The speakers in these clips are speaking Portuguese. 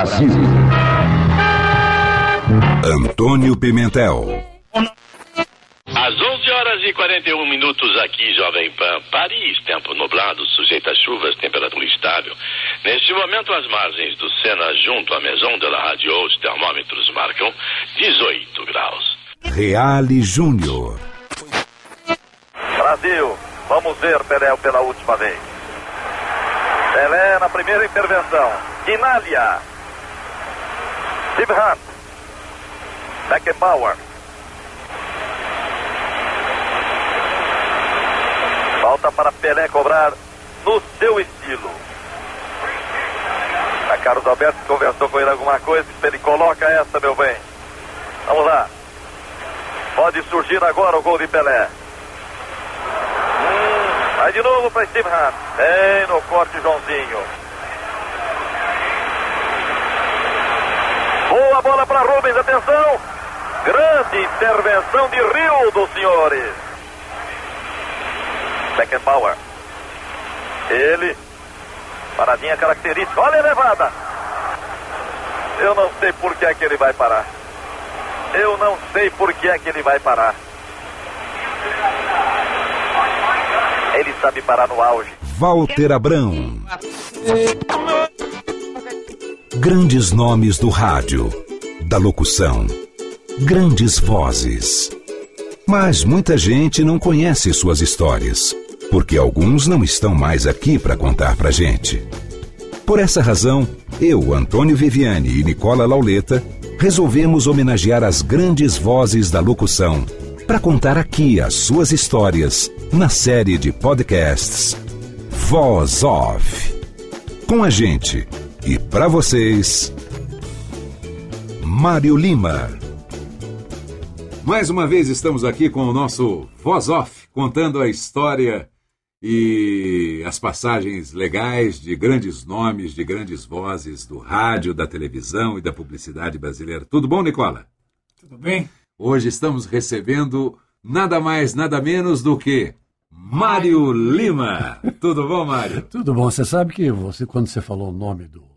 Brasil. Antônio Pimentel. Às 11 horas e 41 minutos aqui, Jovem Pan, Paris, tempo nublado, sujeito a chuvas, temperatura estável. Neste momento, as margens do Sena, junto à Maison de la Radio, os termômetros marcam 18 graus. Reale Júnior. Brasil, vamos ver Pelé pela última vez. Pelé na primeira intervenção. Inália. Steve Hunt. Beckenbauer. Falta para Pelé cobrar no seu estilo. A Carlos Alberto conversou com ele alguma coisa. Ele coloca essa, meu bem. Vamos lá. Pode surgir agora o gol de Pelé. Vai de novo para Steve Hunt. Bem no corte, Joãozinho. Bola para Rubens, atenção. Grande intervenção de Rio dos senhores. Beckenbauer. Ele. Paradinha característica. Olha a levada. Eu não sei por que é que ele vai parar. Eu não sei por que é que ele vai parar. Ele sabe parar no auge. Walter Abrão. Grandes nomes do rádio, da locução, grandes vozes. Mas muita gente não conhece suas histórias, porque alguns não estão mais aqui para contar pra gente. Por essa razão, eu, Antônio Viviane e Nicola Lauleta resolvemos homenagear as grandes vozes da locução para contar aqui as suas histórias na série de podcasts Voz Off. Com a gente e para vocês, Mário Lima. Mais uma vez estamos aqui com o nosso Voz Off, contando a história e as passagens legais de grandes nomes, de grandes vozes do rádio, da televisão e da publicidade brasileira. Tudo bom, Nicola? Tudo bem? Hoje estamos recebendo nada mais, nada menos do que Mário Lima. Tudo bom, Mário? Tudo bom. Você sabe que você, quando você falou o nome do,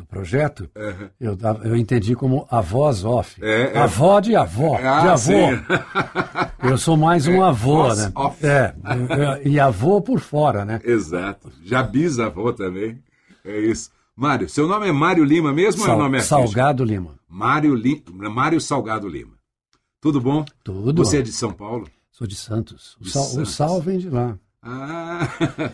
do projeto, Uhum. eu, eu entendi como a voz off. É, é. Avó de avó. de Ah, avô. sim. Eu sou mais um avô, voz né? off. É, e avô por fora, né? Exato. Já bisavô também. É isso. Mário, seu nome é Mário Lima mesmo ou é o Sal- nome artístico? Salgado Lima. Mário, Li... Mário Salgado Lima. Tudo bom? Tudo. Você é de São Paulo? Sou de Santos. O De sal, Santos. o sal vem de lá. Ah!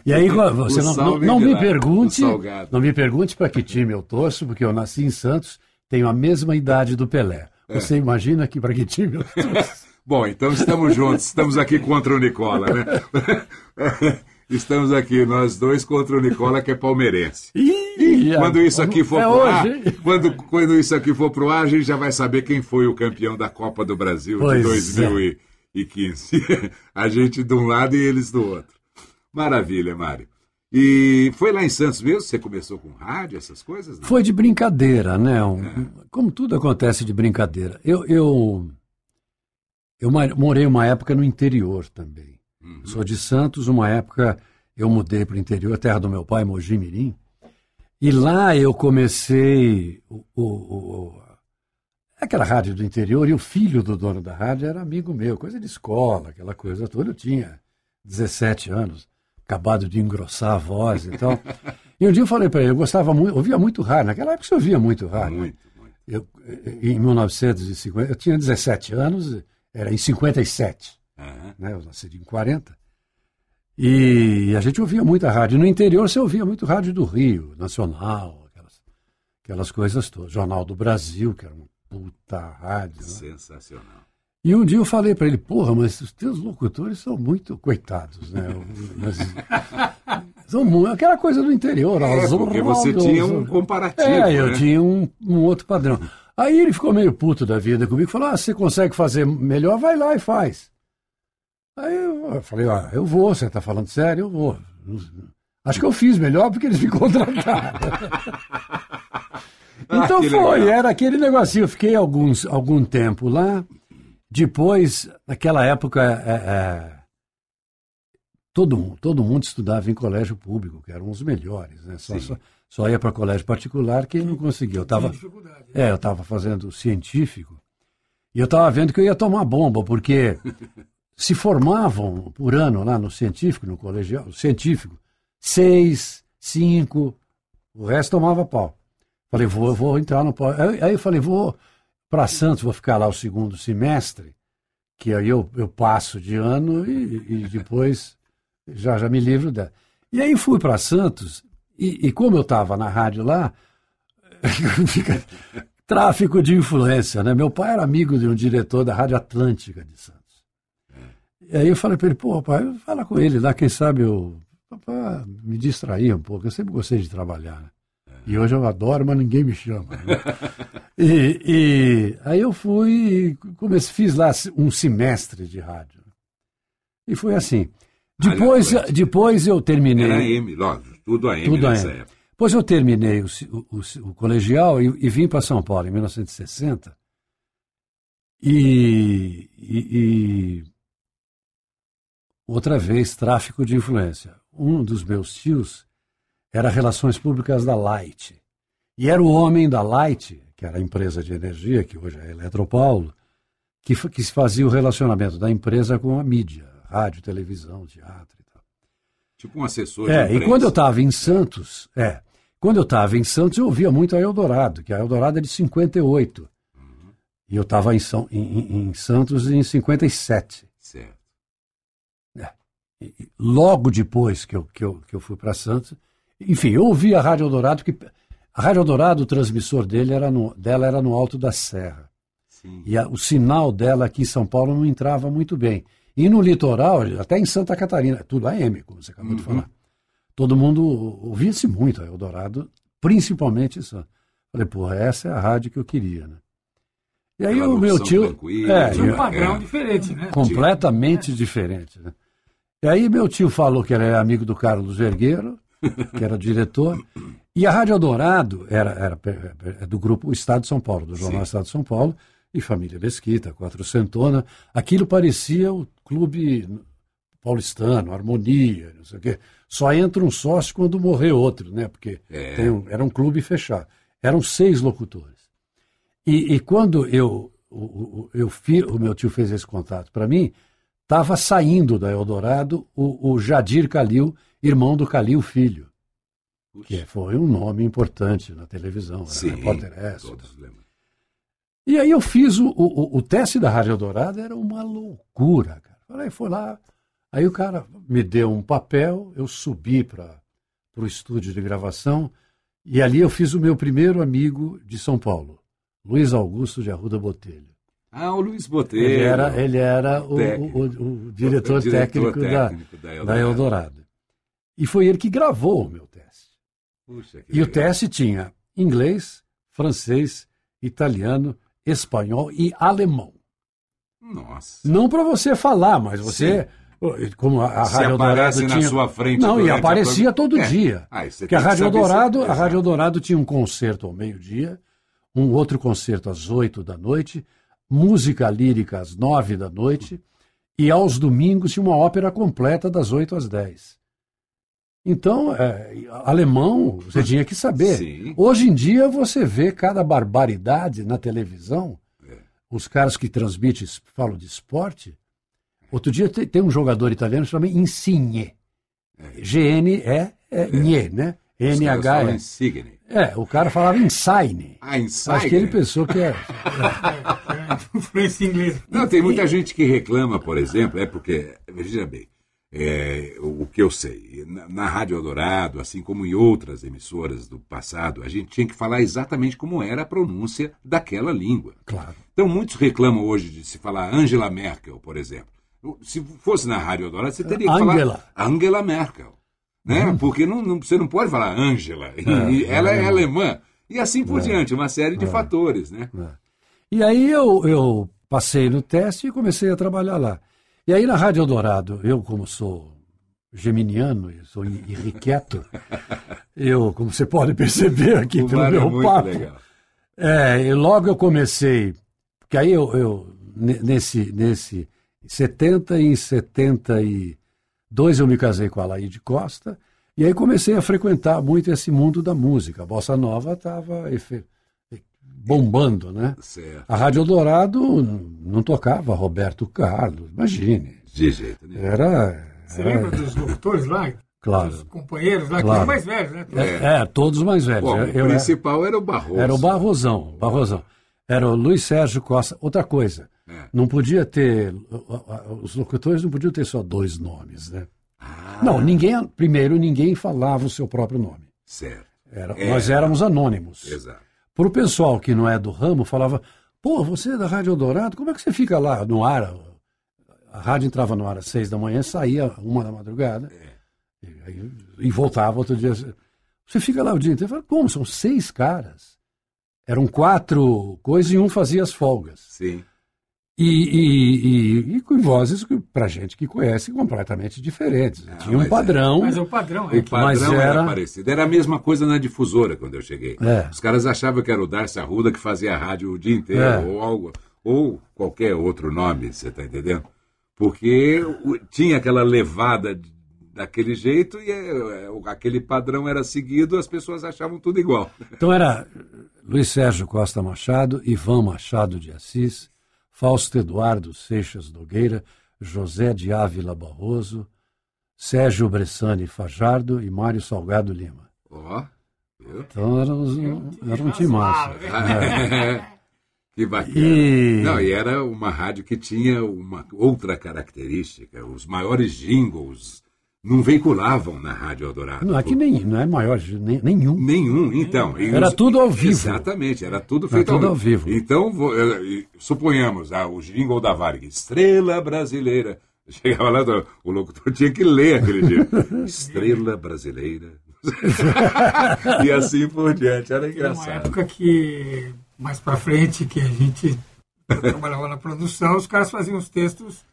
E aí você não, não, não me pergunte, não me pergunte para que time eu torço, porque eu nasci em Santos, tenho a mesma idade do Pelé. É. Você imagina que para que time eu torço? Bom, então estamos juntos. Estamos aqui contra o Nicola, né? Estamos aqui, nós dois contra o Nicola, que é palmeirense. Ih, Quando isso aqui for é pro ar, hoje. quando, quando isso aqui for pro ar, a gente já vai saber quem foi o campeão da Copa do Brasil Pois de é. 2015. A gente de um lado e eles do outro. Maravilha, Mário. E foi lá em Santos mesmo? Você começou com rádio, essas coisas? Não? Foi de brincadeira, né? Um- Como tudo acontece de brincadeira. Eu, eu, eu morei uma época no interior também. Sou de Santos, uma época eu mudei para o interior, terra do meu pai, Mogi Mirim. E lá eu comecei o, o- o- aquela rádio do interior, e o filho do dono da rádio era amigo meu, coisa de escola, aquela coisa toda. Eu tinha 17 anos, acabado de engrossar a voz e tal. E um dia eu falei para ele, eu gostava muito, ouvia muito rádio, naquela época você ouvia muito rádio. né? Muito, muito. Eu, em 1950, eu tinha 17 anos, era em 57 Aham. né? Eu nasci em 40. E a gente ouvia muita rádio. No interior você ouvia muito rádio do Rio, Nacional, aquelas, aquelas coisas todas. Jornal do Brasil, que era uma puta rádio. né? E um dia eu falei para ele, porra, mas os teus locutores são muito coitados, né? Mas, são muito, aquela coisa do interior. É, porque você tinha um comparativo. É, eu né? tinha um, um outro padrão. Aí ele ficou meio puto da vida comigo, falou, ah, você consegue fazer melhor, vai lá e faz. Aí eu falei, ah, eu vou, você está falando sério, eu vou. Acho que eu fiz melhor porque eles me contrataram. então Ah, foi, legal. era aquele negocinho. Eu fiquei alguns, algum tempo lá. Depois, naquela época, é, é, todo, mundo- todo mundo estudava em colégio público, que eram os melhores. Né? Só, só, só ia para colégio particular quem não conseguia. Eu estava é, eu estava fazendo científico e eu estava vendo que eu ia tomar bomba, porque se formavam por ano lá no científico, no colegial, científico, seis, cinco, o resto tomava pau. Falei, vou, vou entrar no pau. Aí, aí eu falei, vou para Santos, vou ficar lá o segundo semestre, que aí eu, eu passo de ano e, e depois já, já me livro dela. E aí fui para Santos, e, e como eu estava na rádio lá, tráfico de influência, né? Meu pai era amigo de um diretor da Rádio Atlântica de Santos. E aí eu falei para ele, pô, pai, fala com ele lá, quem sabe eu pra me distrair um pouco. Eu sempre gostei de trabalhar. né? E hoje eu adoro, mas ninguém me chama. né? e, e aí eu fui comecei, fiz lá um semestre de rádio. E foi assim. Depois, Atlântica. depois eu terminei. Era M, lógico, tudo a M Tudo nessa AM. época. Depois eu terminei o, o- o- o colegial e, e vim para São Paulo em 1960. E, e- e outra vez tráfico de influência. Um dos meus tios era relações públicas da Light. E era o homem da Light, que era a empresa de energia, que hoje é a Eletropaulo, que, que fazia o relacionamento da empresa com a mídia, rádio, televisão, teatro e tal. Tipo um assessor de É, e imprensa. quando eu estava em Santos, é, quando eu estava em Santos, eu ouvia muito a Eldorado, que a Eldorado é de 58. E eu estava em, São- em- em- Santos em 57. Certo. E- e logo depois que eu, que eu, que eu fui para Santos, enfim, eu ouvi a Rádio Eldorado, que a Rádio Eldorado, o transmissor dele era no, dela era no Alto da Serra. Sim. E a- o sinal dela aqui em São Paulo não entrava muito bem. E no litoral, até em Santa Catarina, tudo AM, como você acabou de falar. Todo mundo ouvia-se muito a Eldorado, principalmente Santos. Falei, porra, essa é a rádio que eu queria, né? E aí Aquela o meu tio. É, tinha eu- um padrão É. diferente, né? completamente diferente. Né? E aí meu tio falou que era amigo do Carlos Vergueiro, que era diretor, e a Rádio Eldorado era, era pe- pe- do grupo Estado de São Paulo, do Jornal Sim. Estado de São Paulo, e Família Mesquita, Quatrocentona. Aquilo parecia o clube paulistano, harmonia, não sei o quê. Só entra um sócio quando morrer outro, né? Porque É. um- era um clube fechado. Eram seis locutores. E, e quando eu, o, o- eu fi- o meu tio fez esse contato para mim, estava saindo da Eldorado o, o Jadir Calil, irmão do Calil Filho, que foi um nome importante na televisão, era Sim, repórter S. E aí eu fiz o, o, o teste da Rádio Eldorado, era uma loucura, cara. Falei, foi lá. Aí o cara me deu um papel, eu subi para o estúdio de gravação, e ali eu fiz o meu primeiro amigo de São Paulo, Luiz Augusto de Arruda Botelho. Ah, o Luiz Botelho. Ele era, ele era o, o- o- diretor, diretor técnico, da, técnico da da Eldorado. Eldorado. E foi ele que gravou o meu teste. Puxa, E o legal. teste tinha inglês, francês, italiano, espanhol e alemão. Nossa. Não para você falar, mas você. Como a, a Se Rádio aparece na tinha... sua frente Não, e a aparecia prova- todo É. dia. Ah, Porque a Rádio se- a Rádio. Eldorado tinha um concerto ao meio-dia, um outro concerto às oito da noite, música lírica às nove da noite, e aos domingos tinha uma ópera completa das oito às dez. Então, é, alemão, você tinha que saber. Sim. Hoje em dia você vê cada barbaridade na televisão. É. Os caras que transmitem, falam de esporte. Outro dia tem, tem um jogador italiano que se chama Insigne. G-N-E, é, Nhe, né? Os caras falam N-H-E. Insigne. É, o cara falava Insigne. Ah, Insigne. Acho que ele pensou que é. Influência inglesa. Não, tem muita gente que reclama, por exemplo, é porque, veja bem, é, o que eu sei. Na, na Rádio Eldorado, assim como em outras emissoras do passado, a gente tinha que falar exatamente como era a pronúncia daquela língua. Claro. Então, muitos reclamam hoje de se falar Angela Merkel, por exemplo. Se fosse na Rádio Eldorado, você teria que Angela. falar Angela Merkel. Né? Porque não, não- você não pode falar Angela. E- e ela é alemã. E assim por diante, uma série de fatores. Né? E aí eu, eu passei no teste e comecei a trabalhar lá. E aí na Rádio Eldorado, eu como sou geminiano, eu sou irrequieto, eu, como você pode perceber aqui O pelo é meu muito papo, legal. é, e logo eu comecei, porque aí eu, eu ne- nesse, nesse 70 e em 72 eu me casei com a Laíde Costa, e aí comecei a frequentar muito esse mundo da música. A Bossa Nova estava bombando, né? Certo. A Rádio Eldorado não tocava Roberto Carlos, imagine. De jeito nenhum. Era. Você era- lembra dos locutores lá? Claro. Dos companheiros lá, que Claro. eram mais velhos, né? É, é, todos mais velhos. Bom, Eu- o principal era o Barroso. Era o Barrosão, Barrosão. Era o Luiz Sérgio Costa. Outra coisa, É. não podia ter. Os locutores não podiam ter só dois nomes, né? Ah, Não, ninguém. Primeiro, ninguém falava o seu próprio nome. Certo. Era- É. Nós éramos anônimos. Exato. Para o pessoal que não é do ramo, falava: pô, você é da Rádio Eldorado, como é que você fica lá no ar? A rádio entrava no ar às seis da manhã, saía uma da madrugada e, aí- e voltava outro dia. Você fica lá o dia inteiro. Eu falei, como? São seis caras. Eram quatro coisas e um fazia as folgas. Sim. E, e, e, e com vozes, para gente que conhece, completamente diferentes. Tinha um mas é. padrão. Mas é o padrão, O é. padrão Mas era... era- parecido. Era a mesma coisa na difusora quando eu cheguei. É. Os caras achavam que era o Darcy Arruda que fazia a rádio o dia inteiro, É. ou algo, ou qualquer outro nome, você está entendendo? Porque o- tinha aquela levada de- daquele jeito e é, o- aquele padrão era seguido, as pessoas achavam tudo igual. Então era Luiz Sérgio Costa Machado, Ivan Machado de Assis, Fausto Eduardo Seixas Nogueira, José de Ávila Barroso, Sérgio Bressani Fajardo e Mário Salgado Lima. Ó, viu? Então éramos um, era um timaço. que bacana. E- Não, e era uma rádio que tinha uma outra característica. Os maiores jingles não veiculavam na Rádio Eldorado. Não, aqui nem, não é maior, nem, nenhum. Nenhum, então. Era tudo ao vivo. Exatamente, era tudo Era feito tudo ao vivo. Então, eh, suponhamos, ah, o jingle da Varg, Estrela Brasileira. Chegava lá, o locutor tinha que ler aquele dia. Estrela Brasileira. e assim por diante, era Era uma engraçado. época que, mais pra frente, que a gente trabalhava na produção, os caras faziam os textos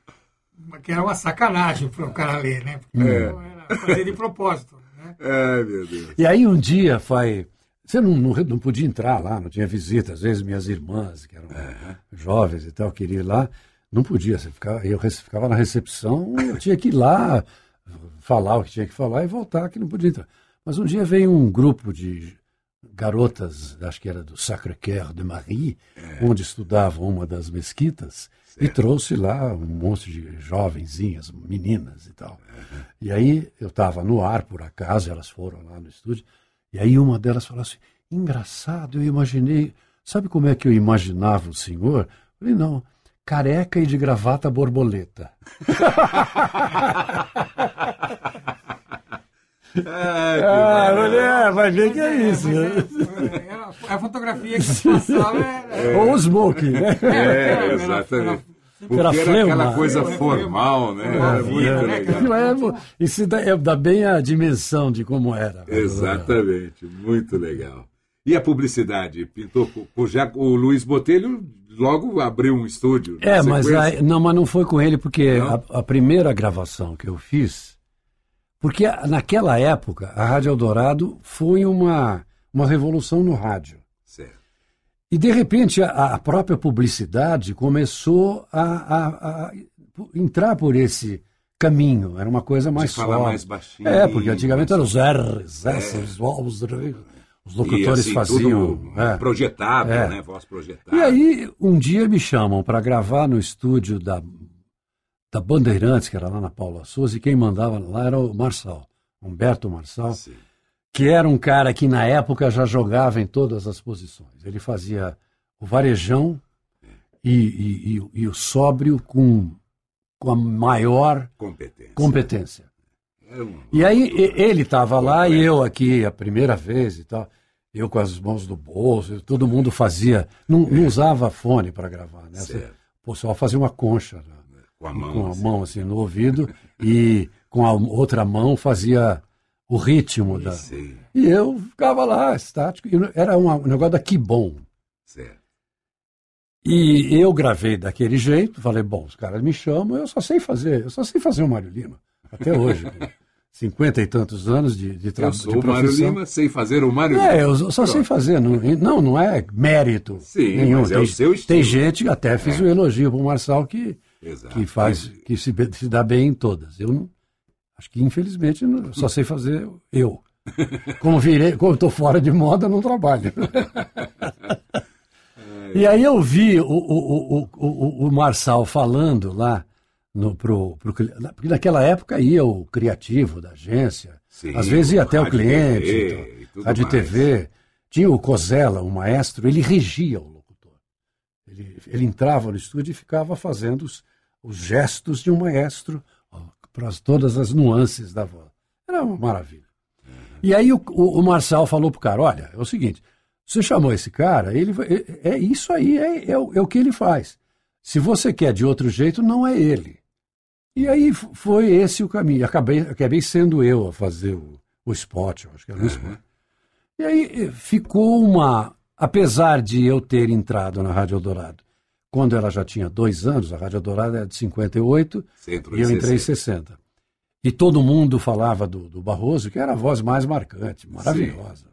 que era uma sacanagem para o cara ler, né? Porque É. era fazer de propósito, né? Ai, meu Deus. E aí um dia foi. Você não, não, não podia entrar lá, não tinha visita. Às vezes minhas irmãs, que eram jovens e tal, queriam ir lá. Não podia, você ficava, eu ficava na recepção, eu tinha que ir lá, falar o que tinha que falar e voltar, que não podia entrar. Mas um dia veio um grupo de garotas, acho que era do Sacré-Cœur de Marie, onde estudava uma das mesquitas, e trouxe lá um monte de jovenzinhas, meninas e tal. E aí eu estava no ar, por acaso, elas foram lá no estúdio, e aí uma delas falou assim, engraçado, eu imaginei, sabe como é que eu imaginava o senhor? Eu falei, não, careca e de gravata borboleta. Ah, mulher, vai ver que é isso. Mas né? é- a fotografia que se passava era, Ou o smoking, né? É, exatamente. Porque Era era, fleuma. aquela coisa formal, né? Era É, muito é, legal. É, isso dá, é- dá bem a dimensão de como era. Exatamente, muito legal. E a publicidade? Pintou com, já o Luiz Botelho logo abriu um estúdio. É, mas, aí- não, mas não foi com ele, porque a, a primeira gravação que eu fiz. Porque naquela época, a Rádio Eldorado foi uma, uma revolução no rádio. Certo. E, de repente, a, a própria publicidade começou a, a- a entrar por esse caminho. Era uma coisa mais falar suave. mais baixinho. É, porque antigamente eram os R's, S's, os, os locutores e, assim, faziam. É. projetado, É. né? Voz projetada. E aí, um dia me chamam para gravar no estúdio da, da Bandeirantes, que era lá na Paula Souza, e quem mandava lá era o Marçal, Humberto Marçal, Sim. que era um cara que na época já jogava em todas as posições. Ele fazia o varejão e, e- e- e o sóbrio com, com a maior competência. Era um- E aí ele estava lá e eu aqui a primeira vez e tal. Eu com as mãos no bolso, todo mundo fazia. Não, não usava fone para gravar, né? Certo. O pessoal fazia uma concha né? Com a mão. com a assim. mão assim no ouvido e com a outra mão fazia o ritmo da. E eu ficava lá, estático. Era um negócio da Que Bom. certo. E eu gravei daquele jeito, falei, bom, os caras me chamam, eu só sei fazer, eu só sei fazer o Mário Lima, até hoje, cinquenta e tantos anos de, de Eu trabalho. sou o Mário Lima, sei fazer o Mário Lima. É, eu só sei fazer, não, não, não é mérito Sim, nenhum. mas é tem, o seu estilo. tem gente, até fiz o elogio para o Marçal, que, Exato. que faz, que se, se dá bem em todas. Eu não, acho que infelizmente não- só sei fazer eu. Como virei, como estou fora de moda, não trabalho. E aí eu vi o, o, o, o, o Marçal falando lá, no, pro, pro, porque naquela época ia o criativo da agência, Sim, às vezes ia até o cliente, TV então, rádio. TV. Tinha o Cosella, o maestro, ele regia o locutor. Ele, ele entrava no estúdio e ficava fazendo os, os gestos de um maestro para todas as nuances da voz. Era uma maravilha. E aí o, o, o Marçal falou pro cara, olha, é o seguinte, você chamou esse cara, ele vai- é, é isso aí, é, é, o- é o que ele faz. Se você quer de outro jeito, não é ele. E aí foi esse o caminho. Acabei, acabei sendo eu a fazer o, o spot, acho que era um spot. E aí eh, ficou uma. Apesar de eu ter entrado na Rádio Eldorado, quando ela já tinha dois anos, a Rádio Eldorado é de 58, Você entrou e eu entrei em 60. 60. E todo mundo falava do, do Barroso, que era a voz mais marcante, maravilhosa.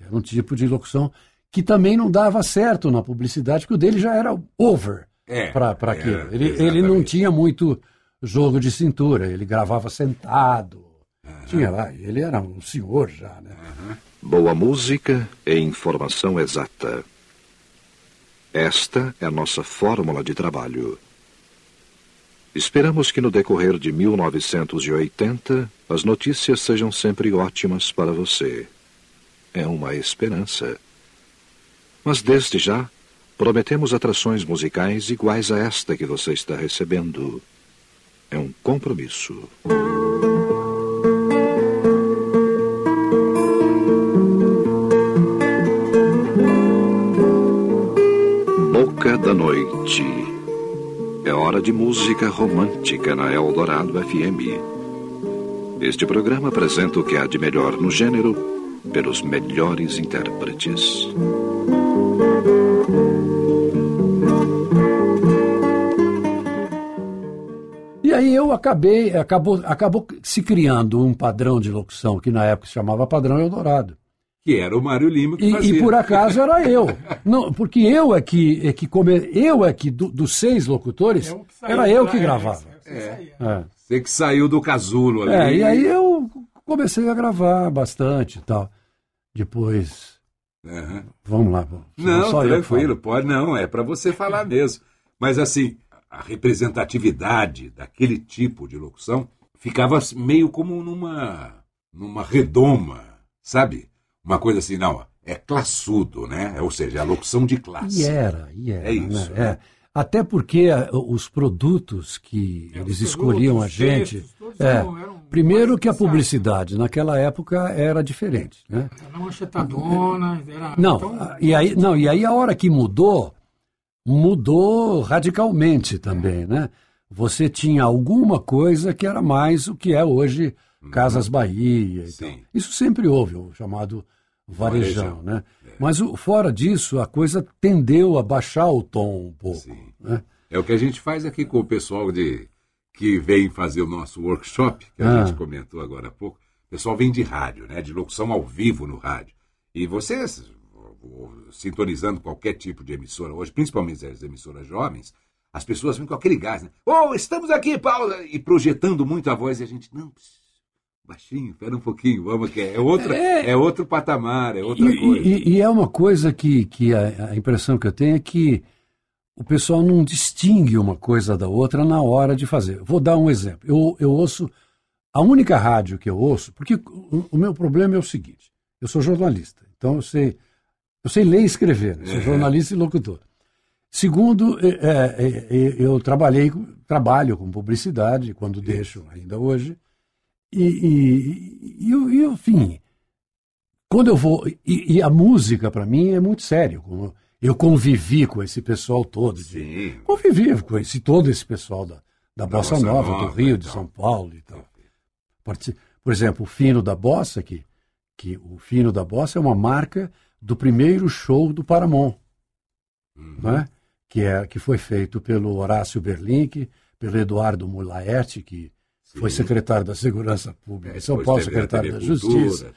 Era um tipo de locução que também não dava certo na publicidade, porque o dele já era over É, para era, aquilo. Ele, ele não tinha muito jogo de cintura, ele gravava sentado. Tinha lá, ele era um senhor já, né? Boa música e informação exata. Esta é a nossa fórmula de trabalho. Esperamos que no decorrer de 1980 as notícias sejam sempre ótimas para você. É uma esperança. Mas desde já, prometemos atrações musicais iguais a esta que você está recebendo. É um compromisso. Noite. É hora de música romântica na Eldorado FM. Este programa apresenta o que há de melhor no gênero pelos melhores intérpretes. E aí eu acabei, acabou, acabou se criando um padrão de locução que na época se chamava padrão Eldorado. Que era o Mário Lima que E, fazia. e por acaso era eu. Não, porque eu é que, é que come, eu é que do- dos seis locutores, É saiu era eu que é, gravava. você saía. É. Você que saiu do casulo ali. É, e aí eu comecei a gravar bastante e tal. Depois, Aham. vamos lá. Não, Só eu tranquilo, pode não, é para você falar mesmo. Mas assim, a representatividade daquele tipo de locução ficava meio como numa numa redoma, sabe? Uma coisa assim, não, é classudo, né? Ou seja, a locução de classe. E era, e era. É isso, né? né? É. Até porque ah, os produtos que É, eles escolhiam a gente. textos, é, eram- primeiro que a publicidade naquela época era diferente. Né? Era uma manchetadona, era... Não, então, ah, e aí, não, e aí a hora que mudou, mudou radicalmente também, né? Você tinha alguma coisa que era mais o que é hoje Casas Bahia. Uhum. Sim. tal. Isso sempre houve, o chamado varejão, Varejão, né? Mas o- fora disso, a coisa tendeu a baixar o tom um pouco. Sim. Né? É o que a gente faz aqui com o pessoal de que vem fazer o nosso workshop, que a Ah. gente comentou agora há pouco. O pessoal vem de rádio, né? De locução ao vivo no rádio. E vocês, sintonizando qualquer tipo de emissora hoje, principalmente as emissoras jovens, as pessoas vêm com aquele gás, né? Oh, estamos aqui, Paulo! E projetando muito a voz e a gente, não, pss, baixinho, espera um pouquinho, vamos que é, outra, é. outro patamar, é outra E, coisa. e- e é uma coisa que, que a, a impressão que eu tenho é que o pessoal não distingue uma coisa da outra na hora de fazer. Vou dar um exemplo. Eu, eu ouço. A única rádio que eu ouço, porque o, o meu problema é o seguinte: eu sou jornalista, então eu sei, eu sei ler e escrever, né? sou Uhum. jornalista e locutor. Segundo, é, é, é, eu trabalhei, trabalho com publicidade, quando deixo, ainda hoje. E, e, e, enfim, quando eu vou. E, e a música, para mim, é muito sério. Eu convivi com esse pessoal todo. De, convivi com esse, todo esse pessoal da, da, da Bossa, Bossa Nova, Nova, do Rio, de São Paulo e tal. Por exemplo, o Fino da Bossa, que, que o Fino da Bossa é uma marca do primeiro show do Paramount. Uhum. Né? Que, é, que foi feito pelo Horácio Berlink, pelo Eduardo Mulaerte, que Sim. foi secretário da Segurança Pública, é, São Paulo, secretário da Justiça.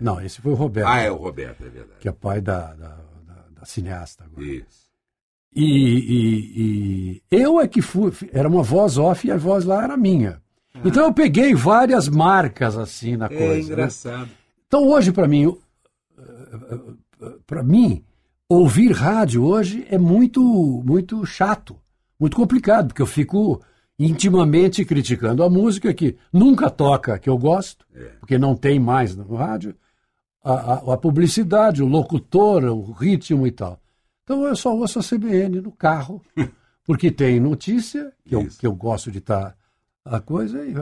Não, esse foi o Roberto. Ah, é o Roberto, é verdade. Que é pai da, da, da, da cineasta agora. Isso. E, e, e, eu é que fui, era uma voz off e a voz lá era minha. Ah. Então eu peguei várias marcas assim na é coisa. É engraçado. Né? Então hoje para mim, para mim, ouvir rádio hoje é muito, muito chato, muito complicado, porque eu fico intimamente criticando a música que nunca toca, que eu gosto, é. porque não tem mais no rádio, a, a, a, publicidade, o locutor, o ritmo e tal. Então eu só ouço a CBN no carro, porque tem notícia, que, eu, que eu gosto de estar tá, a coisa. E,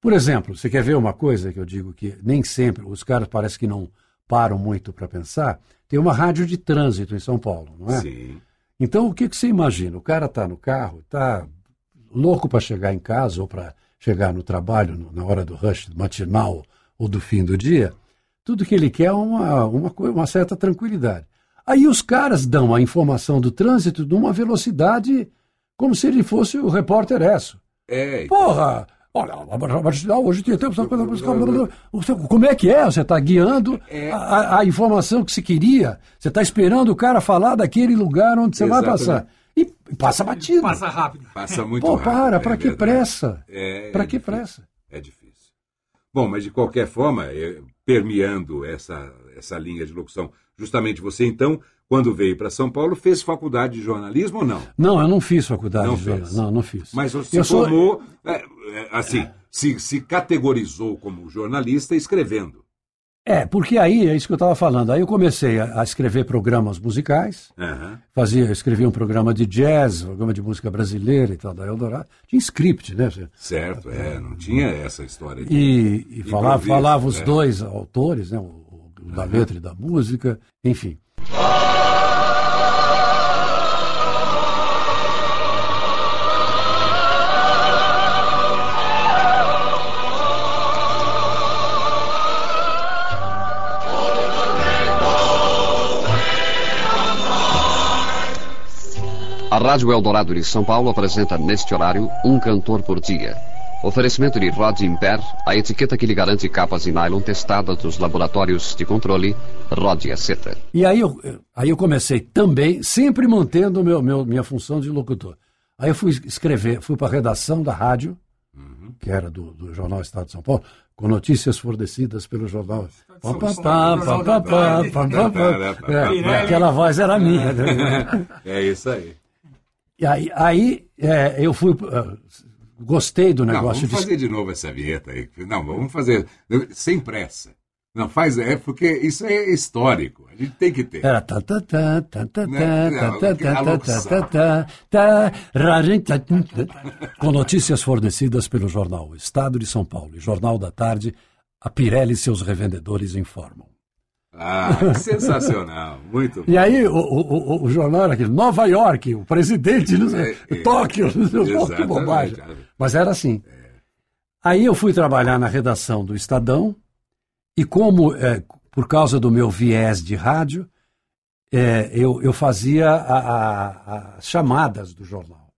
por exemplo, você quer ver uma coisa que eu digo que nem sempre, os caras parece que não param muito para pensar, tem uma rádio de trânsito em São Paulo, não é? Sim. Então, o que, que você imagina? O cara está no carro, está louco para chegar em casa ou para chegar no trabalho na hora do rush matinal ou do fim do dia, tudo que ele quer é uma, uma, uma certa tranquilidade. Aí os caras dão a informação do trânsito numa velocidade como se ele fosse o repórter Esso. É. Porra! Olha, hoje tem tempo. Como é que é? Você está guiando é. a, a, informação que se queria. Você está esperando o cara falar daquele lugar onde você Exatamente. vai passar. Passa batido. Passa rápido. Passa muito Pô, rápido. para, para é que pressa? É, para é que difícil. pressa? É difícil. Bom, mas de qualquer forma, é, permeando essa, essa linha de locução, justamente você então, quando veio para São Paulo, fez faculdade de jornalismo ou não? Não, eu não fiz faculdade não de jornalismo. Não, não fiz. Mas você eu formou, sou... é, assim, se, se categorizou como jornalista escrevendo. É, porque aí, é isso que eu estava falando, aí eu comecei a, a escrever programas musicais, uhum. fazia, escrevia um programa de jazz, um programa de música brasileira e tal, da Eldorado, tinha script, né? Certo, é, não tinha essa história. De, e, e falava, falava os é. dois autores, né? O, o da uhum. letra e da música, enfim. Rádio Eldorado de São Paulo apresenta neste horário um cantor por dia. Oferecimento de Rod Imper, a etiqueta que lhe garante capas de nylon testada dos laboratórios de controle Rod e Seta. E aí eu, aí eu comecei também, sempre mantendo meu, meu, minha função de locutor. Aí eu fui escrever, fui para a redação da rádio, uhum. que era do, do, Jornal Estado de São Paulo, com notícias fornecidas pelo jornal. Aquela voz era minha. É isso aí. E aí, aí é, eu fui. Uh, gostei do negócio. Não, vamos fazer de... novo essa vinheta aí. Não, vamos fazer. Sem pressa. Não, faz, é porque isso é histórico. A gente tem que ter. Era tá tá com notícias fornecidas pelo jornal Estado de São Paulo e Jornal da Tarde, a Pirelli e seus revendedores informam. Ah, sensacional, muito bom. E aí, o, o, o, jornal era aquele, Nova York, o presidente, não sei, é, é, Tóquio, não sei, que bobagem. Mas era assim. É. Aí eu fui trabalhar na redação do Estadão, e como, é, por causa do meu viés de rádio, é, eu, eu fazia as chamadas do jornal.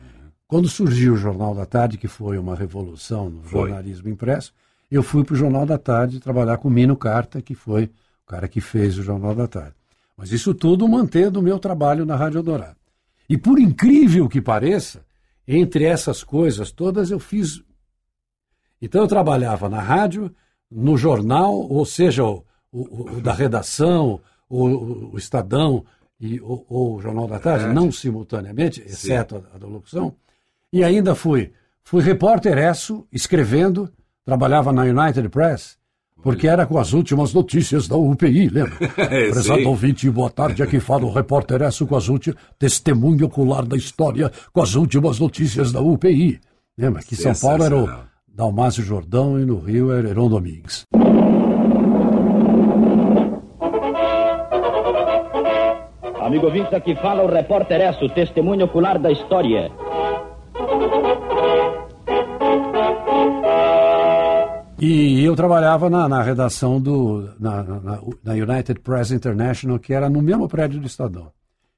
Uhum. Quando surgiu o Jornal da Tarde, que foi uma revolução no foi. jornalismo impresso, eu fui para o Jornal da Tarde trabalhar com Mino Carta, que foi o cara que fez o Jornal da Tarde. Mas isso tudo mantendo o meu trabalho na Rádio Dourado. E por incrível que pareça, entre essas coisas todas eu fiz. Então eu trabalhava na rádio, no jornal, ou seja, o, o, o da redação, o, o Estadão e o, Jornal da Tarde, não simultaneamente, exceto a, a da locução. E ainda fui, fui repórter esso, escrevendo, trabalhava na United Press, Porque era com as últimas notícias da UPI, lembra? É, Prezado ouvinte, boa tarde. Aqui fala o repórter Esso com as últimas. Testemunho ocular da história com as últimas notícias da UPI. Lembra que São Paulo era o. Dalmácio Jordão e no Rio era Heron Domingues. Amigo ouvintes, aqui fala o repórter Esso, testemunho ocular da história. E eu trabalhava na, na redação do na, na- na United Press International, que era no mesmo prédio do Estadão.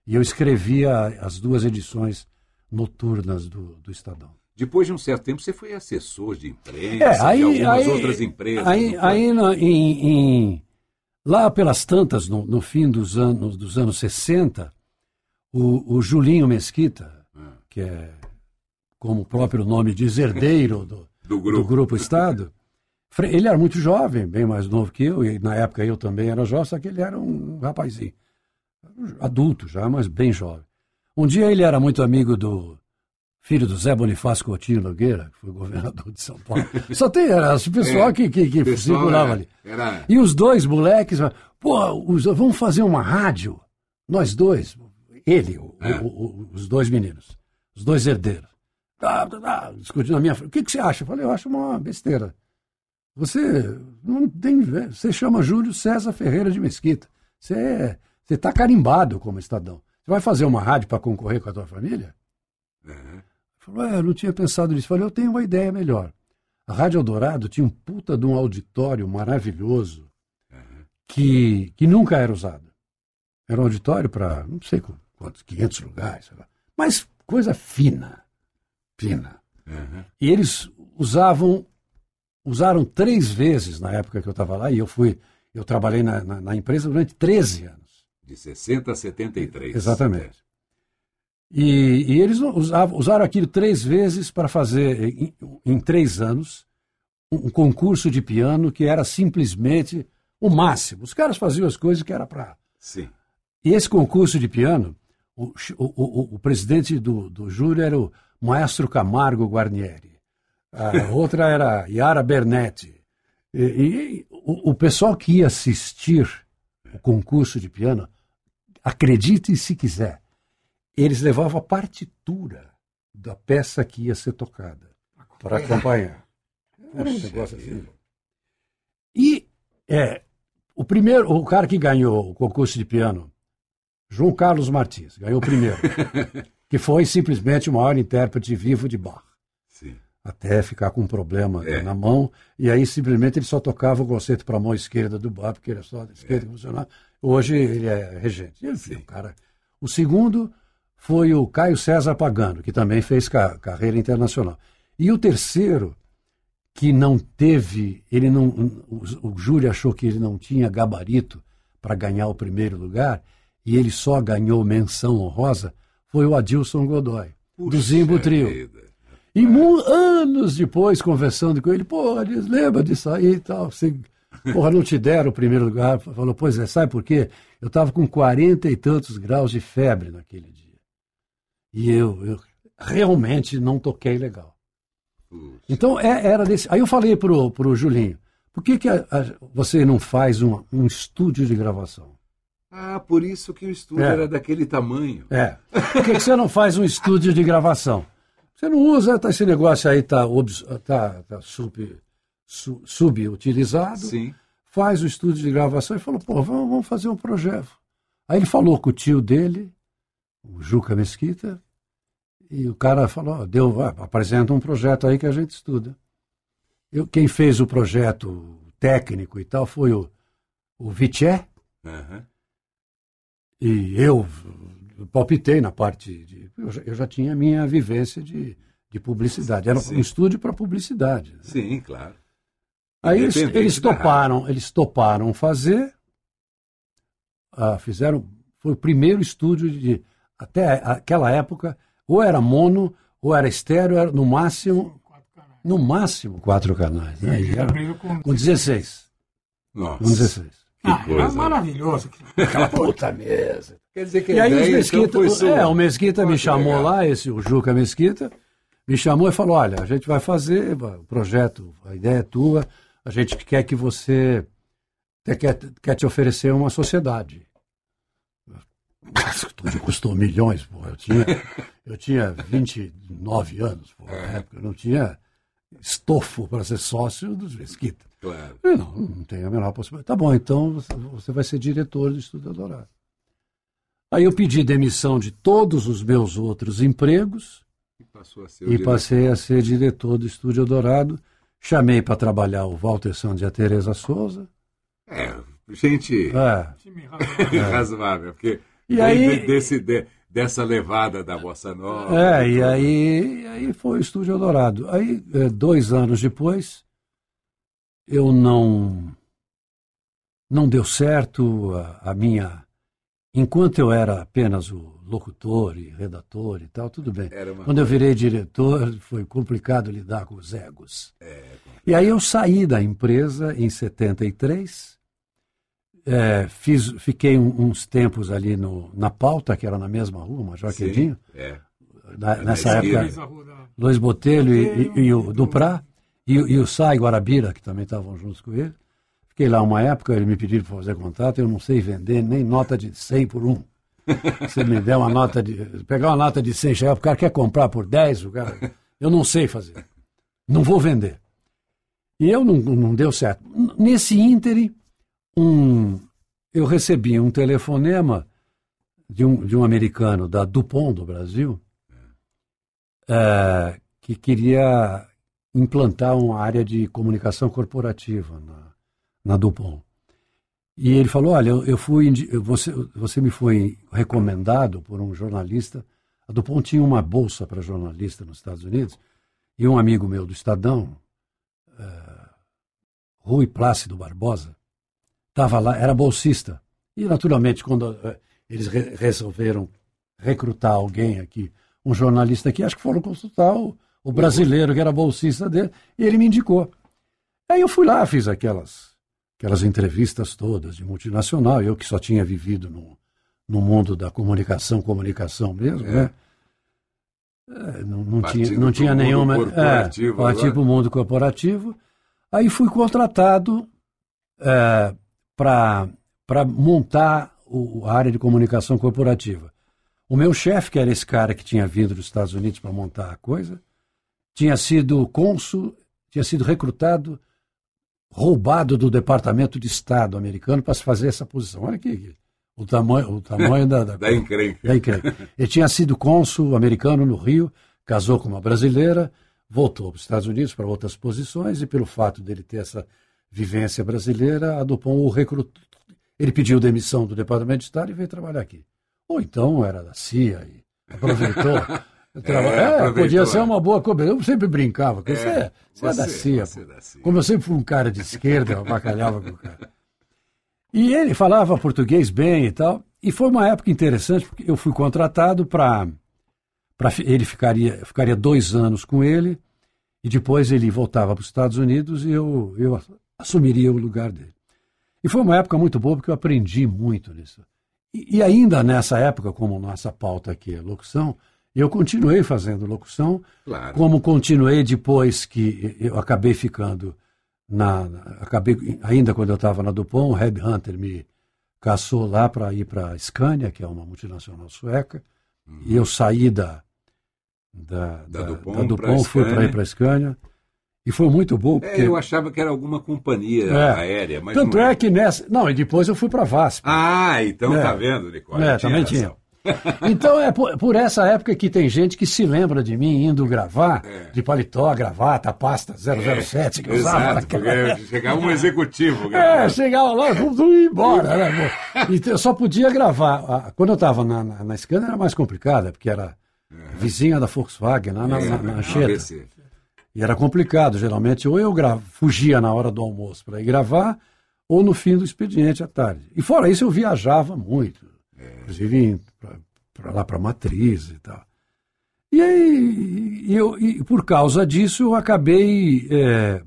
E eu escrevia as duas edições noturnas do, do Estadão. Depois de um certo tempo, você foi assessor de imprensa, É, aí, de algumas aí, outras empresas. Aí, aí na- em, em- lá pelas tantas, no, no fim dos anos, dos anos 60, o, o Julinho Mesquita, que é, como o próprio nome diz, herdeiro do, Do grupo. do Grupo Estado, ele era muito jovem, bem mais novo que eu, e na época eu também era jovem, só que ele era um rapazinho, adulto já, mas bem jovem. Um dia ele era muito amigo do filho do Zé Bonifácio Coutinho Nogueira, que foi governador de São Paulo. Só tem era esse pessoal É, que, que, que pessoal circulava era- ali. era- E os dois moleques, pô, os- vamos fazer uma rádio, nós dois, ele, o- É. o- o- os dois meninos, os dois herdeiros. Tá, tá, discutindo na minha frente. O que, que você acha? Eu falei, eu acho uma besteira. Você não tem. Você chama Júlio César Ferreira de Mesquita. Você é, você está carimbado como Estadão. Você vai fazer uma rádio para concorrer com a tua família? Uhum. Falou, é, eu não tinha pensado nisso. Falei, eu tenho uma ideia melhor. A Rádio Eldorado tinha um puta de um auditório maravilhoso que, que nunca era usado. Era um auditório para, não sei qu- quantos, 500 lugares, sei lá. mas coisa fina, fina. Uhum. E eles usavam, usaram três vezes na época que eu estava lá, e eu fui, eu trabalhei na, na- na empresa durante 13 anos. De 60 a 73. Exatamente. E, e eles usavam, usaram aquilo três vezes para fazer, em, em três anos, um, um concurso de piano que era simplesmente o máximo. Os caras faziam as coisas que era para. Sim. E esse concurso de piano, o, o, o- o presidente do, do júri era o maestro Camargo Guarnieri. A outra era Yara Bernetti. E, e o, o pessoal que ia assistir o concurso de piano, acredite se quiser, eles levavam a partitura da peça que ia ser tocada para acompanhar. Era um negócio assim. E é, o primeiro, o cara que ganhou o concurso de piano, João Carlos Martins, ganhou o primeiro, que foi simplesmente o maior intérprete vivo de Bach. Até ficar com um problema É. na mão, e aí simplesmente ele só tocava o concerto para a mão esquerda do Bach, porque era só da esquerda que funcionava. Hoje ele é regente. Enfim, Sim. o cara. O segundo foi o Caio César Pagano, que também fez ca- carreira internacional. E o terceiro, que não teve, ele não, o, o júri achou que ele não tinha gabarito para ganhar o primeiro lugar, e ele só ganhou menção honrosa, foi o Adilson Godoy, do Puxa Zimbo Trio. vida. E anos depois, conversando com ele, pô, Adilson, lembra disso aí e tal? Você, porra, não te deram o primeiro lugar? Falou, pois é, sabe por quê? Eu estava com 40 e tantos graus de febre naquele dia. E eu, eu realmente não toquei legal. Então é- era desse. Aí eu falei pro, pro Julinho, por que, que a- a- você não faz um, um estúdio de gravação? Ah, por isso que o estúdio É. era daquele tamanho. É. Por que, que você não faz um estúdio de gravação? Você não usa, tá, esse negócio aí está tá, tá sub, su- subutilizado. Sim. Faz o estúdio de gravação e falou, pô, vamos, vamos fazer um projeto. Aí ele falou com o tio dele, o Juca Mesquita, e o cara falou, deu, apresenta um projeto aí que a gente estuda. Eu, quem fez o projeto técnico e tal foi o, o Viché, Aham. e eu palpitei na parte de. Eu já, eu já tinha a minha vivência de, de publicidade. Era Sim. um estúdio para publicidade. né? Sim, claro. Aí eles, eles toparam, eles toparam fazer. ah, fizeram. Foi o primeiro estúdio de. Até aquela época, ou era mono, ou era estéreo, era no máximo. No máximo quatro canais. Né? Era com 16. Nossa. Com 16. Que Ah, coisa. maravilhoso. aquilo. Aquela puta mesa. Quer dizer que E aí os Mesquita, então, é, o Mesquita me chamou legal. lá, esse, o Juca Mesquita, me chamou e falou, olha, a gente vai fazer o projeto, a ideia é tua, a gente quer que você quer, quer te oferecer uma sociedade. Tudo custou milhões, pô. Eu tinha, eu tinha 29 anos, pô, na época. Eu não tinha estofo para ser sócio dos Mesquita. Claro. Eu não, não tem a menor possibilidade. Tá bom, então você, vai ser diretor do Estúdio Eldorado. Aí eu pedi demissão de todos os meus outros empregos E e passei a ser diretor do Estúdio Eldorado. Chamei para trabalhar o Walter Santos e a Tereza Souza. É, gente É, Time razoável. razoável, porque E aí- de- desse, de- dessa levada da Bossa Nova. É, e aí, aí foi o Estúdio Eldorado. Aí, é, dois anos depois, eu não. Não deu certo a, a minha. Enquanto eu era apenas o locutor e redator e tal, tudo bem. Quando eu virei diretor, foi complicado lidar com os egos. E aí eu saí da empresa em 73. É, fiz, fiquei um- uns tempos ali no, na pauta, que era na mesma rua, Major Quedinho. é. Na- Na nessa época, Luiz Botelho e, e- e o Duprá, e, e o Sai Guarabira, que também estavam juntos com ele. Fiquei lá uma época, ele me pediram para fazer contato, eu não sei vender nem nota de 100 por um. Você me der uma nota de. Pegar uma nota de 100, chegar, o cara quer comprar por 10, o cara. Eu não sei fazer. Não vou vender. E eu não, não deu certo. Nesse ínterim, um, eu recebi um telefonema de um, de um americano da Dupont do Brasil, eh, que queria implantar uma área de comunicação corporativa na, na Dupont. E ele falou: Olha, eu, fui. Você, você me foi recomendado por um jornalista. A Dupont tinha uma bolsa para jornalista nos Estados Unidos. E um amigo meu do Estadão, eh, Rui Plácido Barbosa, estava lá, era bolsista. E, naturalmente, quando eh, eles re- resolveram recrutar alguém aqui, um jornalista aqui, acho que foram consultar o, o brasileiro que era bolsista dele, e ele me indicou. Aí eu fui lá, fiz aquelas, aquelas entrevistas todas de multinacional, eu que só tinha vivido no, no mundo da comunicação, comunicação mesmo, né? É, não, não tinha, não tinha nenhuma. corporativo É, parti agora. para o mundo corporativo. Aí fui contratado para montar o, a área de comunicação corporativa. O meu chefe, que era esse cara que tinha vindo dos Estados Unidos para montar a coisa, tinha sido cônsul, tinha sido recrutado, roubado do Departamento de Estado americano para se fazer essa posição. Olha aqui, o tamanho, o tamanho da, da, Da encrenca. da encrenca. Ele tinha sido cônsul americano no Rio, casou com uma brasileira, voltou para os Estados Unidos para outras posições e pelo fato dele ter essa vivência brasileira, a Dupont o recrutou. Ele pediu demissão do Departamento de Estado e veio trabalhar aqui. Ou então era da CIA e aproveitou. Traba- É, aproveitou, podia ser é. uma boa cobertura. Eu sempre brincava. com Você, é, você é da você- CIA. você é da CIA. Como eu sempre fui um cara de esquerda, eu bacalhava com o cara. E ele falava português bem e tal. E foi uma época interessante, porque eu fui contratado para. Ele ficaria, ficaria dois anos com ele, e depois ele voltava para os Estados Unidos e eu, eu assumiria o lugar dele. E foi uma época muito boa, porque eu aprendi muito nisso. E, e ainda nessa época, como nossa pauta aqui é locução, eu continuei fazendo locução, Claro. como continuei depois que eu acabei ficando na, acabei ainda quando eu estava na Dupont, o Reb Hunter me caçou lá para ir para a Scania, que é uma multinacional sueca, e eu saí da da, Da da, Dupont da Dupont, pra fui para ir para a Scania, e foi muito bom porque É, eu achava que era alguma companhia É. aérea, mas tanto não é que nessa não e depois eu fui para a VASP. Ah, então É. tá vendo, Nicole? É, também tinha. Então é por, por essa época que tem gente que se lembra de mim indo gravar É. de paletó, gravata, pasta 007 que eu usava Exato, naquela chegava um executivo. É, chegava lá, vamos ir embora. Né? pô? E eu só podia gravar. Quando eu estava na, na, na Scania era mais complicada, porque era vizinha da Volkswagen, lá na, na, na É, Anchieta. ABC. E era complicado, geralmente, ou eu fugia na hora do almoço para ir gravar, ou no fim do expediente à tarde. E fora isso, eu viajava muito. Inclusive para lá para Matriz e tal. E aí, eu, e por causa disso, eu acabei é,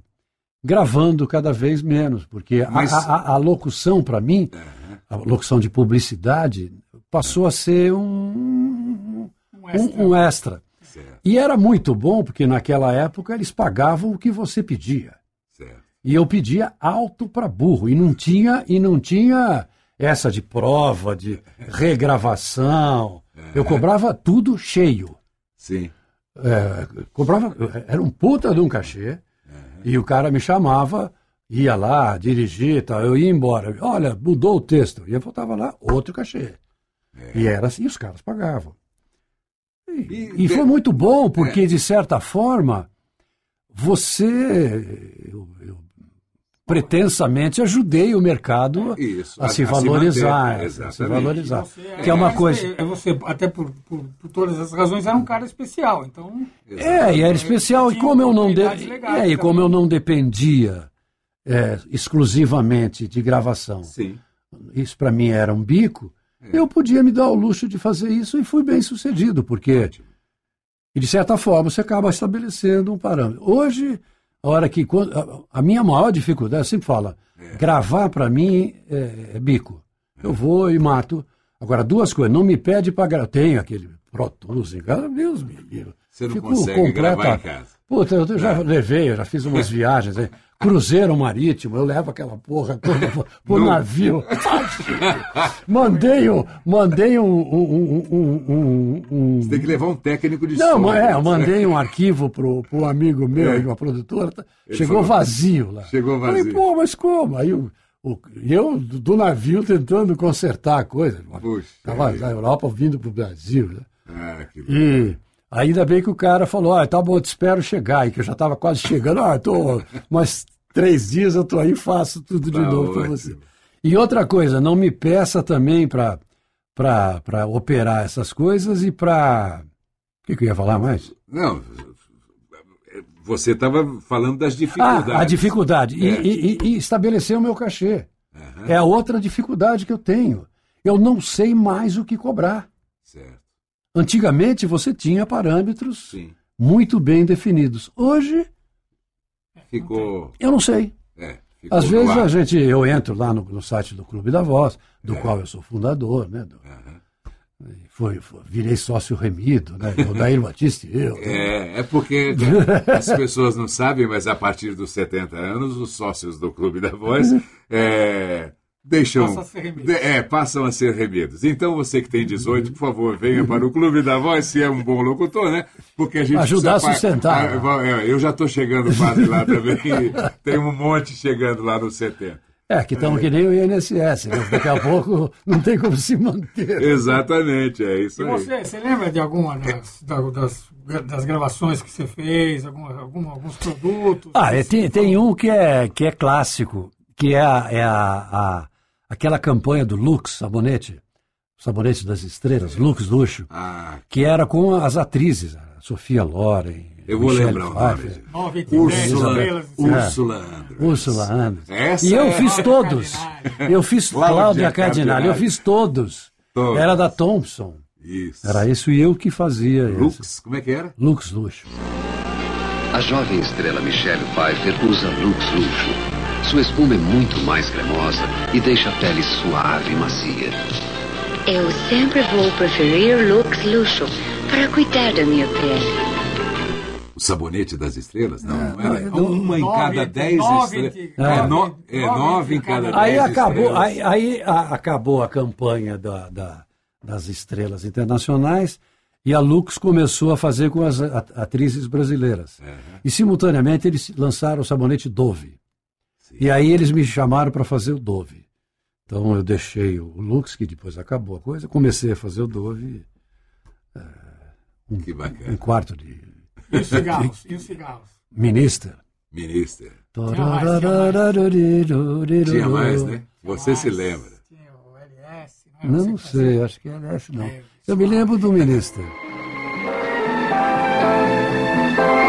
gravando cada vez menos, porque a- Mas- a, a- a locução, para mim, a locução de publicidade, passou a ser um, Um extra. um, um extra. E era muito bom, porque naquela época eles pagavam o que você pedia. certo. E eu pedia alto para burro. E não tinha, e não tinha essa de prova, de regravação. Eu cobrava tudo cheio. Sim. É, cobrava, era um puta de um cachê. E o cara me chamava, ia lá, dirigir, tal, eu ia embora. Olha, mudou o texto. E eu voltava lá, outro cachê. E era assim, os caras pagavam. E, e foi muito bom, porque, de certa forma, você. Eu, eu pretensamente ajudei o mercado Isso, a, a- se a se valorizar. manter, a se valorizar. Você, que é uma coisa. é Você, até por, por, por todas as razões, era um cara especial. Então, É, e era especial, e como eu não, de... legais é, e como eu não dependia é, exclusivamente de gravação, Sim. isso para mim era um bico, eu podia me dar o luxo de fazer isso e fui bem sucedido, porque, e de certa forma, você acaba estabelecendo um parâmetro. Hoje, a hora que. a- minha maior dificuldade, eu sempre falo, gravar para mim é, é bico. Eu vou e mato. Agora, duas coisas, não me pede para gravar. Tenho aquele Pro Tools em casa, Deus me livre. Você não Fico consegue gravar em casa. Puta, eu já levei, eu já fiz umas viagens, aí. cruzeiro marítimo, eu levo aquela porra toda pro, navio. mandei um, mandei um, um, um, um, Você tem que levar um técnico de não, som. mas é, né? eu mandei um arquivo pro, pro amigo meu, É. uma produtora, tá- chegou vazio lá. Chegou Falei, vazio. pô, mas como? Aí o, eu do navio tentando consertar a coisa. Puxa Tava da Europa vindo pro Brasil, né? Ah, que E ainda bem que o cara falou, ah, tá bom, eu te espero chegar, e que eu já estava quase chegando, ah, tô mais três dias eu tô aí, faço tudo de Tá novo para você. E outra coisa, não me peça também para operar essas coisas e para... O que, que eu ia falar mais? Não, você estava falando das dificuldades. Ah, a dificuldade. E, É. e- e- e estabelecer o meu cachê. É a outra dificuldade que eu tenho. Eu não sei mais o que cobrar. Certo. Antigamente você tinha parâmetros Sim. muito bem definidos. Hoje Ficou. eu não sei. É, Às vezes ar. a gente, eu entro lá no, no site do Clube da Voz, do qual eu sou fundador, né? do- e foi, foi- virei sócio remido, né? O Daír Batista e eu. né? É, é porque as pessoas não sabem, mas a partir dos 70 anos, os sócios do Clube da Voz é, deixam. Passam a ser remidos. de- é, passam a ser remidos. Então, você que tem 18, por favor, venha para o Clube da Voz, se é um bom locutor, né? Porque a gente Ajudar precisa a sustentar. Ah, é, Eu já estou chegando quase lá também. tem um monte chegando lá nos 70. É, que estão que nem o INSS, né? Daqui a pouco não tem como se manter. Exatamente, é isso E aí. você, você lembra de alguma das, da- das, das gravações que você fez, alguma, alguma- alguns produtos? Ah, é, tem, tem um que é, que é clássico, que é, a, é a, a- aquela campanha do Lux Sabonete, Sabonete das Estrelas, Lux Luxo, Ah, que era com as atrizes, a Sofia Loren, eu vou Michelle lembrar o nome. Pfeiffer. Nove, dez Úrsula, estrelas. Úrsula Andrés. Úrsula Andrés. Essa E eu é- fiz todos. Eu fiz Cláudia Cláudia Cardinale, Cardinale. eu fiz todos. Todos. Era da Thompson. Isso. Era isso e eu que fazia. Lux, como é que era? Lux Luxo. A jovem estrela Michelle Pfeiffer usa Lux Luxo. Sua espuma é muito mais cremosa e deixa a pele suave e macia. Eu sempre vou preferir Lux Luxo para cuidar da minha pele. O sabonete das estrelas? Não, não era. não, Uma em nove, cada dez estrelas. É, nove- no- é, nove em cada cada Aí dez acabou, estrelas. aí, aí a- acabou a campanha da- da- das estrelas internacionais e a Lux começou a fazer com as atrizes brasileiras. E simultaneamente eles lançaram o sabonete Dove. E aí eles me chamaram para fazer o Dove. Então eu deixei o Lux, que depois acabou a coisa, comecei a fazer o Dove, Que um bacana. quarto de E os cigarros? E os cigarros? minister. Minister. mais, Tinha mais, né? Você se lembra. Tinha o LS, não, Não, não sei, acho que é esse não. É, Eu me lembro do minister.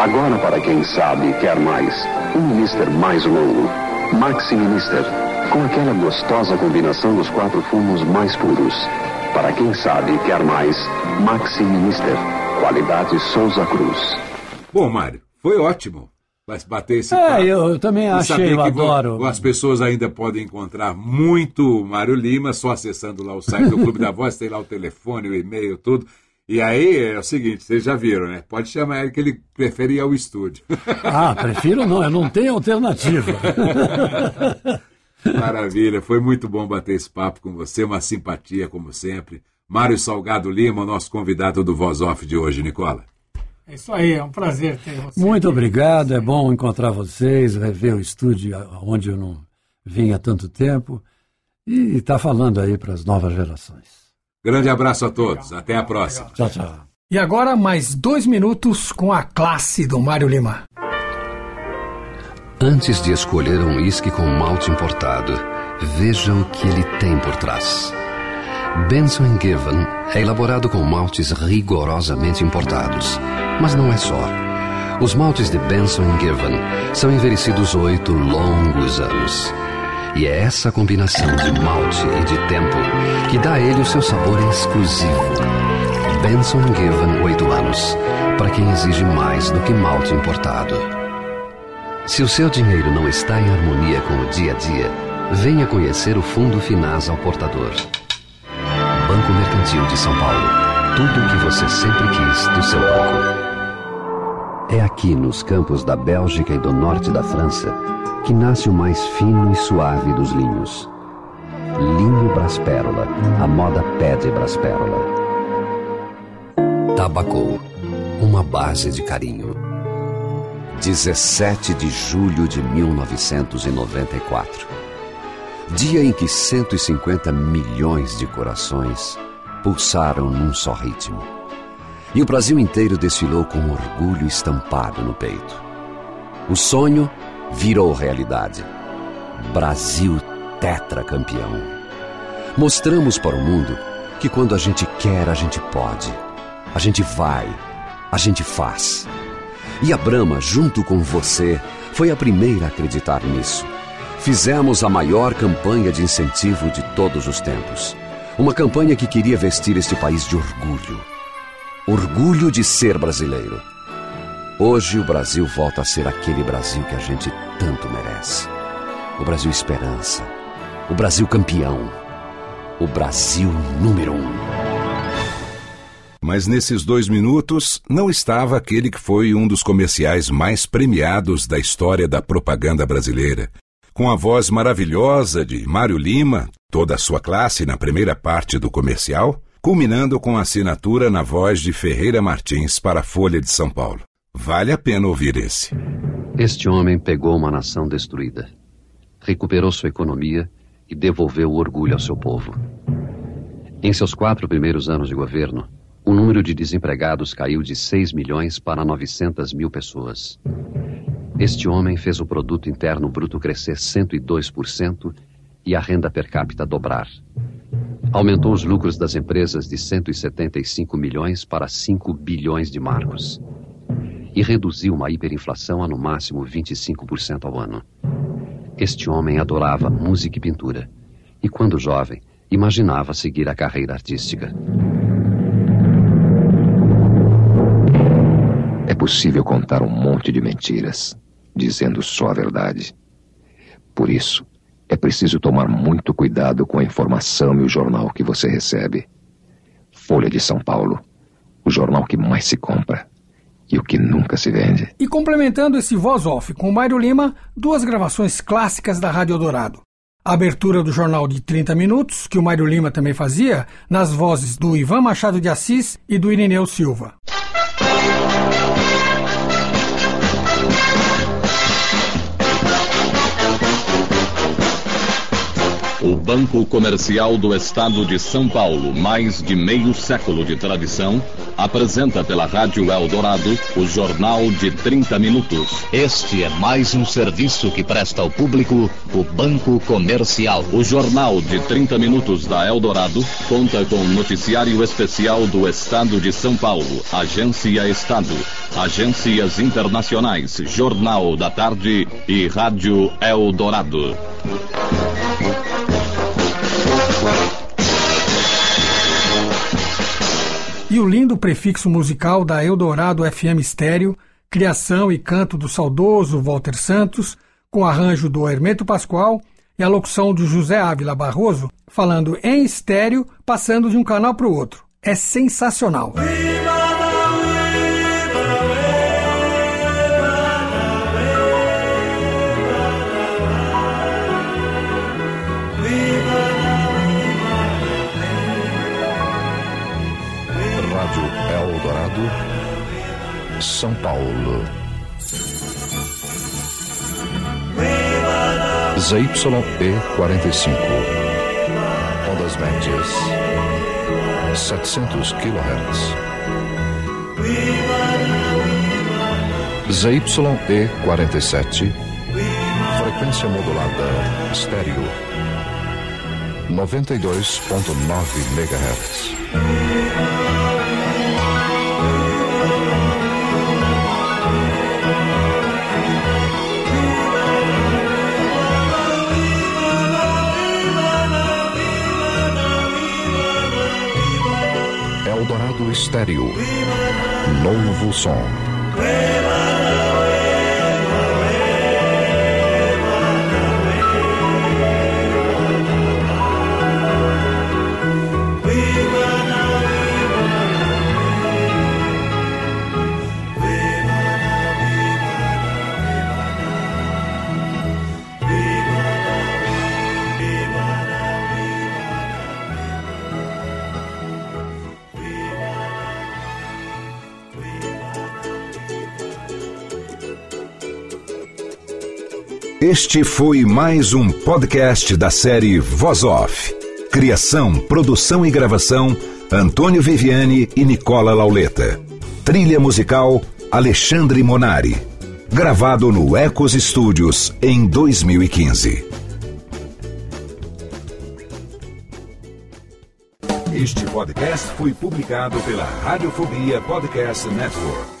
Agora, para quem sabe, quer mais. Um Minister mais longo. Maxi Minister. Com aquela gostosa combinação dos quatro fumos mais puros. Para quem sabe, quer mais. Maxi Minister. Qualidade Souza Cruz. Bom, Mário, foi ótimo. Mas bater esse É, papo. eu, eu também E achei, eu adoro. As pessoas ainda podem encontrar muito Mário Lima, só acessando lá o site do Clube da Voz, tem lá o telefone, o e-mail, tudo. E aí é o seguinte, vocês já viram, né? Pode chamar ele que ele prefere ir ao estúdio. Ah, prefiro não, eu não tenho alternativa. Maravilha, foi muito bom bater esse papo com você, uma simpatia como sempre. Mário Salgado Lima, nosso convidado do Voz Off de hoje, Nicola. É isso aí, é um prazer ter você. Muito aqui. obrigado, é bom encontrar vocês, rever o estúdio onde eu não vim há tanto tempo e estar tá falando aí para as novas gerações. Grande abraço a todos, até a próxima. Tchau, tchau. E agora mais dois minutos com a classe do Mário Lima. Antes de escolher um uísque com malte importado, veja o que ele tem por trás. Benson Given é elaborado com maltes rigorosamente importados. Mas não é só. Os maltes de Benson Given são envelhecidos oito longos anos. E é essa combinação de malte e de tempo que dá a ele o seu sabor exclusivo. Benson Given 8 anos, para quem exige mais do que malte importado. Se o seu dinheiro não está em harmonia com o dia a dia, venha conhecer o Fundo Finasa ao Portador. Banco Mercantil de São Paulo. Tudo o que você sempre quis do seu banco. É aqui nos campos da Bélgica e do norte da França que nasce o mais fino e suave dos linhos. Linho Braspérola. A moda pede Braspérola. Tabacou. Uma base de carinho 17 de julho de 1994. Dia em que 150 milhões de corações pulsaram num só ritmo. E o Brasil inteiro desfilou com orgulho estampado no peito. O sonho virou realidade. Brasil tetracampeão. Mostramos para o mundo que quando a gente quer, a gente pode. A gente vai, a gente faz. E a Brahma, junto com você, foi a primeira a acreditar nisso. Fizemos a maior campanha de incentivo de todos os tempos. Uma campanha que queria vestir este país de orgulho. Orgulho de ser brasileiro. Hoje o Brasil volta a ser aquele Brasil que a gente tanto merece. O Brasil esperança. O Brasil campeão. O Brasil número um. Mas nesses dois minutos não estava aquele que foi um dos comerciais mais premiados da história da propaganda brasileira. Com a voz maravilhosa de Mário Lima, toda a sua classe na primeira parte do comercial, culminando com a assinatura na voz de Ferreira Martins para a Folha de São Paulo. Vale a pena ouvir esse. Este homem pegou uma nação destruída, recuperou sua economia e devolveu o orgulho ao seu povo. Em seus quatro primeiros anos de governo, o número de desempregados caiu de 6 milhões para 900 mil pessoas. Este homem fez o produto interno bruto crescer 102% e a renda per capita dobrar. Aumentou os lucros das empresas de 175 milhões para 5 bilhões de marcos. E reduziu uma hiperinflação a no máximo 25% ao ano. Este homem adorava música e pintura. E quando jovem, imaginava seguir a carreira artística. possível contar um monte de mentiras, dizendo só a verdade. Por isso, é preciso tomar muito cuidado com a informação e o jornal que você recebe. Folha de São Paulo, o jornal que mais se compra e o que nunca se vende. E complementando esse voz off com Mário Lima, duas gravações clássicas da Rádio Dourado. A abertura do jornal de 30 minutos, que o Mário Lima também fazia, nas vozes do Ivan Machado de Assis e do Irineu Silva. O Banco Comercial do Estado de São Paulo, mais de meio século de tradição, apresenta pela Rádio Eldorado o Jornal de 30 Minutos. Este é mais um serviço que presta ao público o Banco Comercial. O Jornal de 30 Minutos da Eldorado conta com noticiário especial do Estado de São Paulo, Agência Estado, agências internacionais, Jornal da Tarde e Rádio Eldorado. E o lindo prefixo musical da Eldorado FM Estéreo, criação e canto do saudoso Walter Santos, com arranjo do Hermeto Pascoal e a locução do José Ávila Barroso, falando em estéreo, passando de um canal para o outro. é sensacional. São Paulo. ZYE45. Ondas médias. 700 kHz. ZYE47. Frequência modulada estéreo. 92.9 MHz. Estéreo. Novo som. Este foi mais um podcast da série Voz Off. Criação, produção e gravação: Antônio Viviane e Nicola Lauleta. Trilha musical: Alexandre Monari. Gravado no Ecos Studios em 2015. Este podcast foi publicado pela Radiofobia Podcast Network.